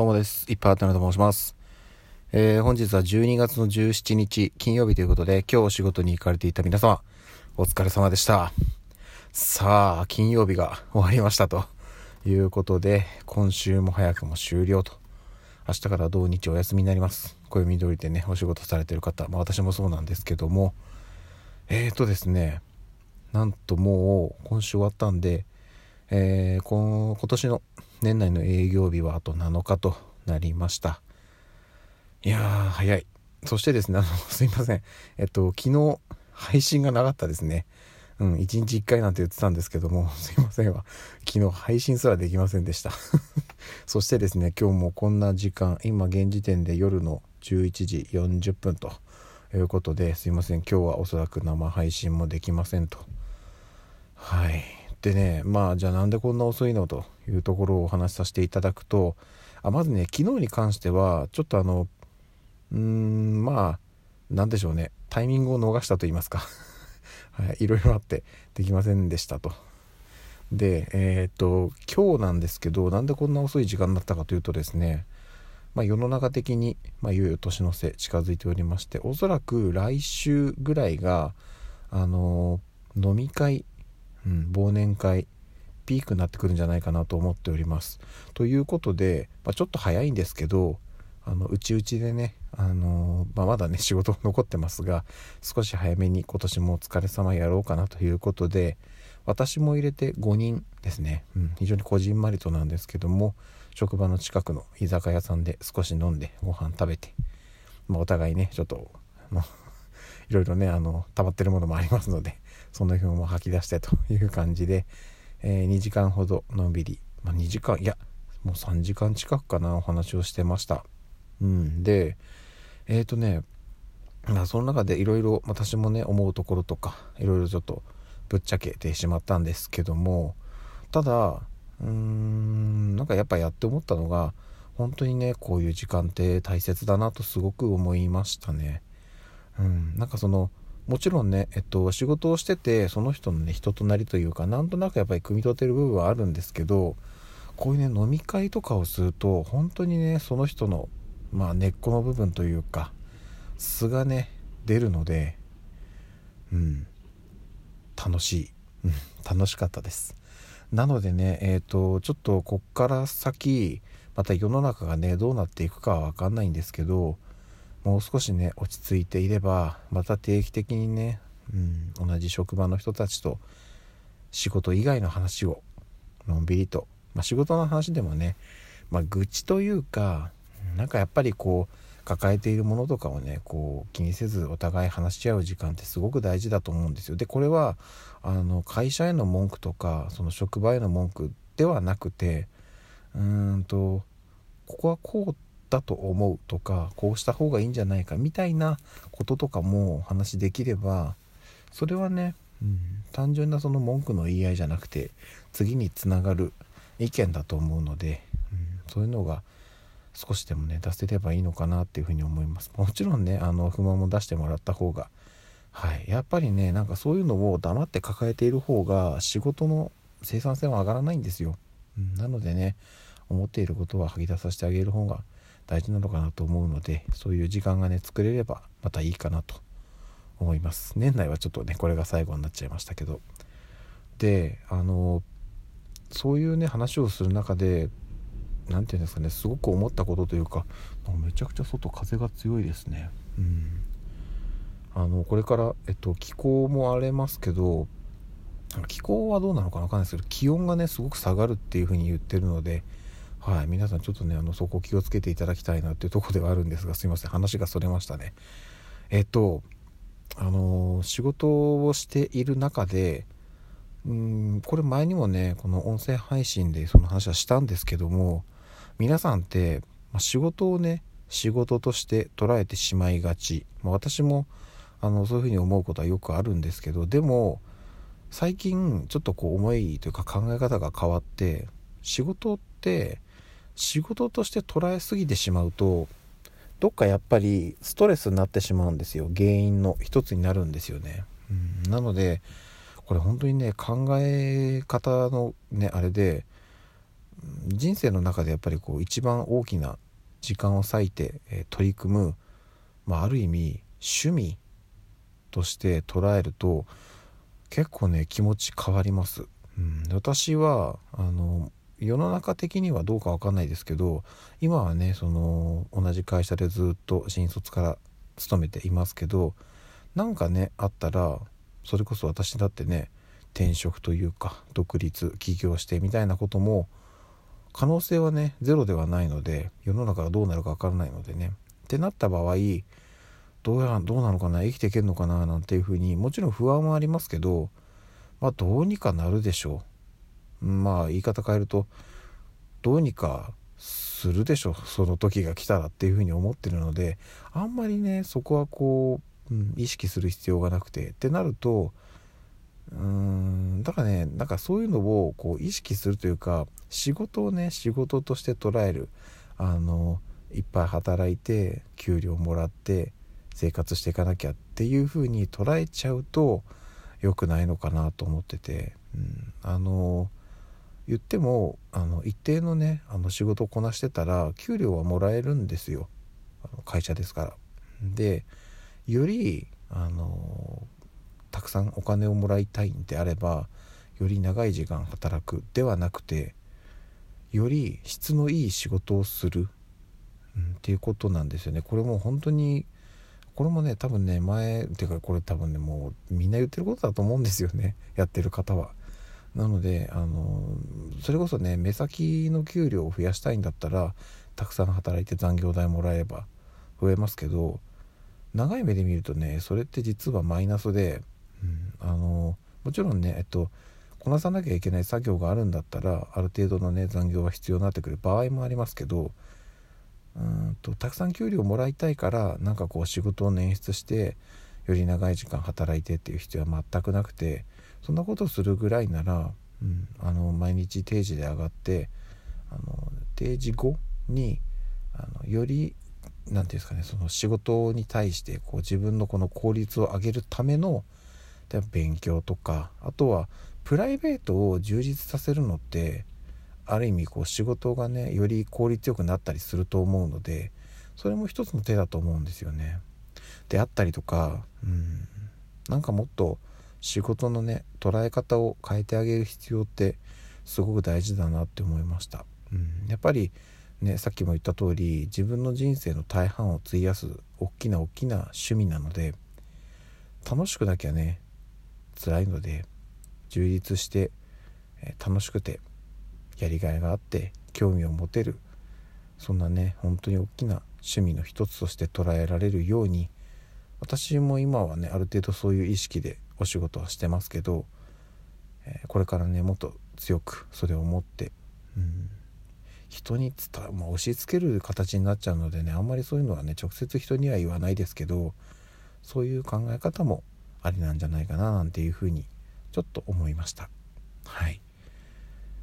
どうもです。いっぱいあったなと申します。えー、本日は12月の17日金曜日ということで、今日お仕事に行かれていた皆様、お疲れ様でした。さあ、金曜日が終わりましたということで、今週も早くも終了と。明日から土日お休みになります。暦通りでね、お仕事されてる方、まあ私もそうなんですけども、えーとですね、なんともう今週終わったんで、えー、今年の年内の営業日はあと7日となりました。いやー早い。そしてですねあの すいません。えっと昨日配信がなかったですね。うん1日1回なんて言ってたんですけども すいませんわ。昨日配信すらできませんでした。そしてですね今日もこんな時間今現時点で夜の11時40分ということですいません。今日はおそらく生配信もできませんと。はい。でねまあじゃあなんでこんな遅いのというところをお話しさせていただくとあまずね昨日に関してはちょっとあのうーんまあ何でしょうねタイミングを逃したと言いますか はい、いろいろあってできませんでしたと。でえー、っと今日なんですけどなんでこんな遅い時間だったかというとですねまあ、世の中的に、まあ、いよいよ年の瀬近づいておりましておそらく来週ぐらいがあの飲み会うん、忘年会ピークになってくるんじゃないかなと思っております。ということで、まあ、ちょっと早いんですけどあのうちうちでね、あのまあ、まだね 仕事残ってますが少し早めに今年もお疲れ様やろうかなということで私も入れて5人ですね、うん、非常にこじんまりとなんですけども職場の近くの居酒屋さんで少し飲んでご飯食べて、まあ、お互いねちょっと いろいろねあの溜まってるものもありますのでその辺も吐き出してという感じで、えー、2時間ほどのんびり、まあ、2時間いやもう3時間近くかなお話をしてました。うんでえっ、ー、とねまあその中でいろいろ私もね思うところとかいろいろちょっとぶっちゃけてしまったんですけどもただうーんなんかやっぱやって思ったのが本当にねこういう時間って大切だなとすごく思いましたね。うんなんかそのもちろんね、えっと、仕事をしててその人のね人となりというかなんとなくやっぱり汲み取ってる部分はあるんですけどこういうね飲み会とかをすると本当にねその人のまあ根っこの部分というか素がね出るのでうん楽しい、うん、楽しかったです。なのでねえっ、ー、とちょっとこっから先また世の中がねどうなっていくかは分かんないんですけどもう少しね落ち着いていればまた定期的にね、うん、同じ職場の人たちと仕事以外の話をのんびりと、まあ、仕事の話でもね、まあ、愚痴というかなんかやっぱりこう抱えているものとかをねこう気にせずお互い話し合う時間ってすごく大事だと思うんですよ。でこれはあの会社への文句とかその職場への文句ではなくてうーんとここはこうだと思うとかこうした方がいいんじゃないかみたいなこととかもお話できればそれはね、うん、単純なその文句の言い合いじゃなくて次につながる意見だと思うので、うん、そういうのが少しでもね出せればいいのかなっていうふうに思います。もちろんねあの不満も出してもらった方がはいやっぱりねなんかそういうのを黙って抱えている方が仕事の生産性は上がらないんですよ、うん、なのでね思っていることは吐き出させてあげる方が大事なのかなと思うのでそういう時間がね作れればまたいいかなと思います。年内はちょっとねこれが最後になっちゃいましたけど。であのそういうね話をする中で何て言うんですかねすごく思ったことというかめちゃくちゃ外風が強いですね。うん。あのこれから、えっと、気候も荒れますけど気候はどうなのかな分かんないですけど気温がねすごく下がるっていう風に言ってるのではい、皆さんちょっとねあのそこ気をつけていただきたいなっていうとこではあるんですがすいません。話がそれましたね。えっとあの仕事をしている中でうんこれ前にもねこの音声配信でその話はしたんですけども皆さんって、ま、仕事をね仕事として捉えてしまいがち、まあ、私もあのそういうふうに思うことはよくあるんですけどでも最近ちょっとこう思いというか考え方が変わって仕事って仕事として捉えすぎてしまうとどっかやっぱりストレスになってしまうんですよ。原因の一つになるんですよね、うん、なのでこれ本当にね考え方のねあれで人生の中でやっぱりこう一番大きな時間を割いて、え取り組む、まあ、ある意味趣味として捉えると結構ね気持ち変わります。うん、私はあの世の中的にはどうか分かんないですけど今はねその同じ会社でずっと新卒から勤めていますけどなんかねあったらそれこそ私だってね転職というか独立起業してみたいなことも可能性はねゼロではないので世の中がどうなるか分からないのでね。ってなった場合どうやどうなのかな生きていけるのかななんていうふうにもちろん不安はありますけどまあどうにかなるでしょう。まあ言い方変えるとどうにかするでしょその時が来たらっていうふうに思ってるのであんまりねそこはこう、うん、意識する必要がなくてってなるとうーんだからねなんかそういうのをこう意識するというか仕事をね仕事として捉えるあのいっぱい働いて給料もらって生活していかなきゃっていう風に捉えちゃうと良くないのかなと思ってて、うん、あの言ってもあの一定のねあの仕事をこなしてたら給料はもらえるんですよあの会社ですから。でよりあのたくさんお金をもらいたいんであればより長い時間働くではなくてより質のいい仕事をする、うん、っていうことなんですよね。これも本当にこれもね多分ね前っていうかこれ多分ねもうみんな言ってることだと思うんですよねやってる方は。なのであのそれこそね目先の給料を増やしたいんだったらたくさん働いて残業代もらえば増えますけど長い目で見るとねそれって実はマイナスでうん、あのもちろんねえっとこなさなきゃいけない作業があるんだったらある程度のね残業は必要になってくる場合もありますけどうんとたくさん給料もらいたいからなんかこう仕事を捻出してより長い時間働いてっていう必要は全くなくてそんなことするぐらいなら、うん、あの毎日定時で上がってあの定時後にあのより何て言うんですかねその仕事に対してこう自分のこの効率を上げるための勉強とかあとはプライベートを充実させるのってある意味こう仕事がねより効率よくなったりすると思うのでそれも一つの手だと思うんですよね。であったりとかうんなんかもっと仕事のね捉え方を変えてあげる必要ってすごく大事だなって思いました。うん、やっぱりねさっきも言った通り自分の人生の大半を費やす大きな大きな趣味なので楽しくなきゃね辛いので充実して、え楽しくてやりがいがあって興味を持てるそんなね本当に大きな趣味の一つとして捉えられるように私も今はねある程度そういう意識でお仕事はしてますけど、えー、これからねもっと強くそれを持って、うん、人に伝、まあ、押し付ける形になっちゃうのでねあんまりそういうのはね直接人には言わないですけどそういう考え方もありなんじゃないかななんていうふうにちょっと思いました。はい。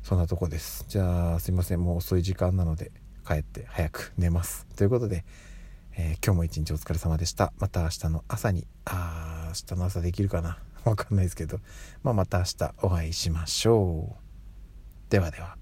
そんなとこです。じゃあすいません。もう遅い時間なので帰って早く寝ます。ということで、えー、今日も一日お疲れ様でした。また明日の朝にあー明日の朝できるかな。わかんないですけど、まあ、また明日お会いしましょう。ではでは。